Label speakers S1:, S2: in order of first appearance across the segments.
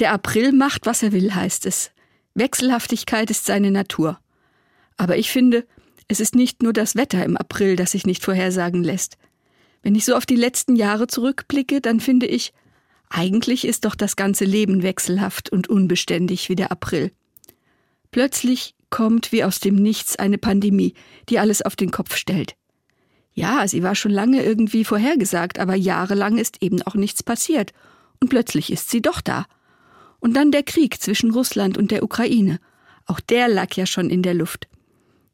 S1: Der April macht, was er will, heißt es. Wechselhaftigkeit ist seine Natur. Aber ich finde, es ist nicht nur das Wetter im April, das sich nicht vorhersagen lässt. Wenn ich so auf die letzten Jahre zurückblicke, dann finde ich, eigentlich ist doch das ganze Leben wechselhaft und unbeständig wie der April. Plötzlich kommt wie aus dem Nichts eine Pandemie, die alles auf den Kopf stellt. Ja, sie war schon lange irgendwie vorhergesagt, aber jahrelang ist eben auch nichts passiert. Und plötzlich ist sie doch da. Und dann der Krieg zwischen Russland und der Ukraine. Auch der lag ja schon in der Luft.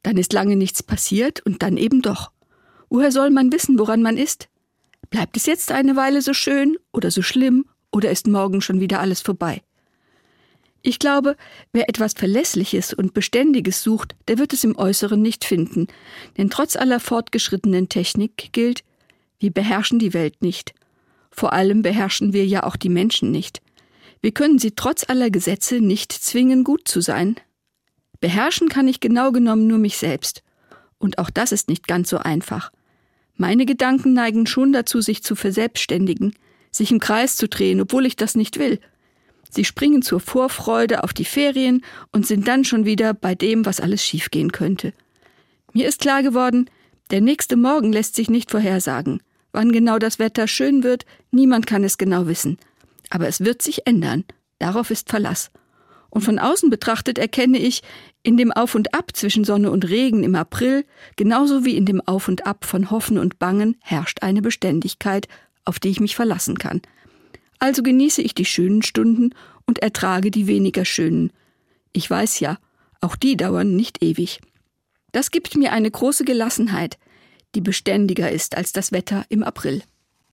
S1: Dann ist lange nichts passiert und dann eben doch. Woher soll man wissen, woran man ist? Bleibt es jetzt eine Weile so schön oder so schlimm oder ist morgen schon wieder alles vorbei? Ich glaube, wer etwas Verlässliches und Beständiges sucht, der wird es im Äußeren nicht finden, denn trotz aller fortgeschrittenen Technik gilt, wir beherrschen die Welt nicht. Vor allem beherrschen wir ja auch die Menschen nicht. Wir können sie trotz aller Gesetze nicht zwingen, gut zu sein. Beherrschen kann ich genau genommen nur mich selbst. Und auch das ist nicht ganz so einfach. Meine Gedanken neigen schon dazu, sich zu verselbstständigen, sich im Kreis zu drehen, obwohl ich das nicht will – Sie springen zur Vorfreude auf die Ferien und sind dann schon wieder bei dem, was alles schiefgehen könnte. Mir ist klar geworden, der nächste Morgen lässt sich nicht vorhersagen. Wann genau das Wetter schön wird, niemand kann es genau wissen. Aber es wird sich ändern. Darauf ist Verlass. Und von außen betrachtet erkenne ich, in dem Auf und Ab zwischen Sonne und Regen im April, genauso wie in dem Auf und Ab von Hoffen und Bangen, herrscht eine Beständigkeit, auf die ich mich verlassen kann. Also genieße ich die schönen Stunden und ertrage die weniger schönen. Ich weiß ja, auch die dauern nicht ewig. Das gibt mir eine große Gelassenheit, die beständiger ist als das Wetter im April.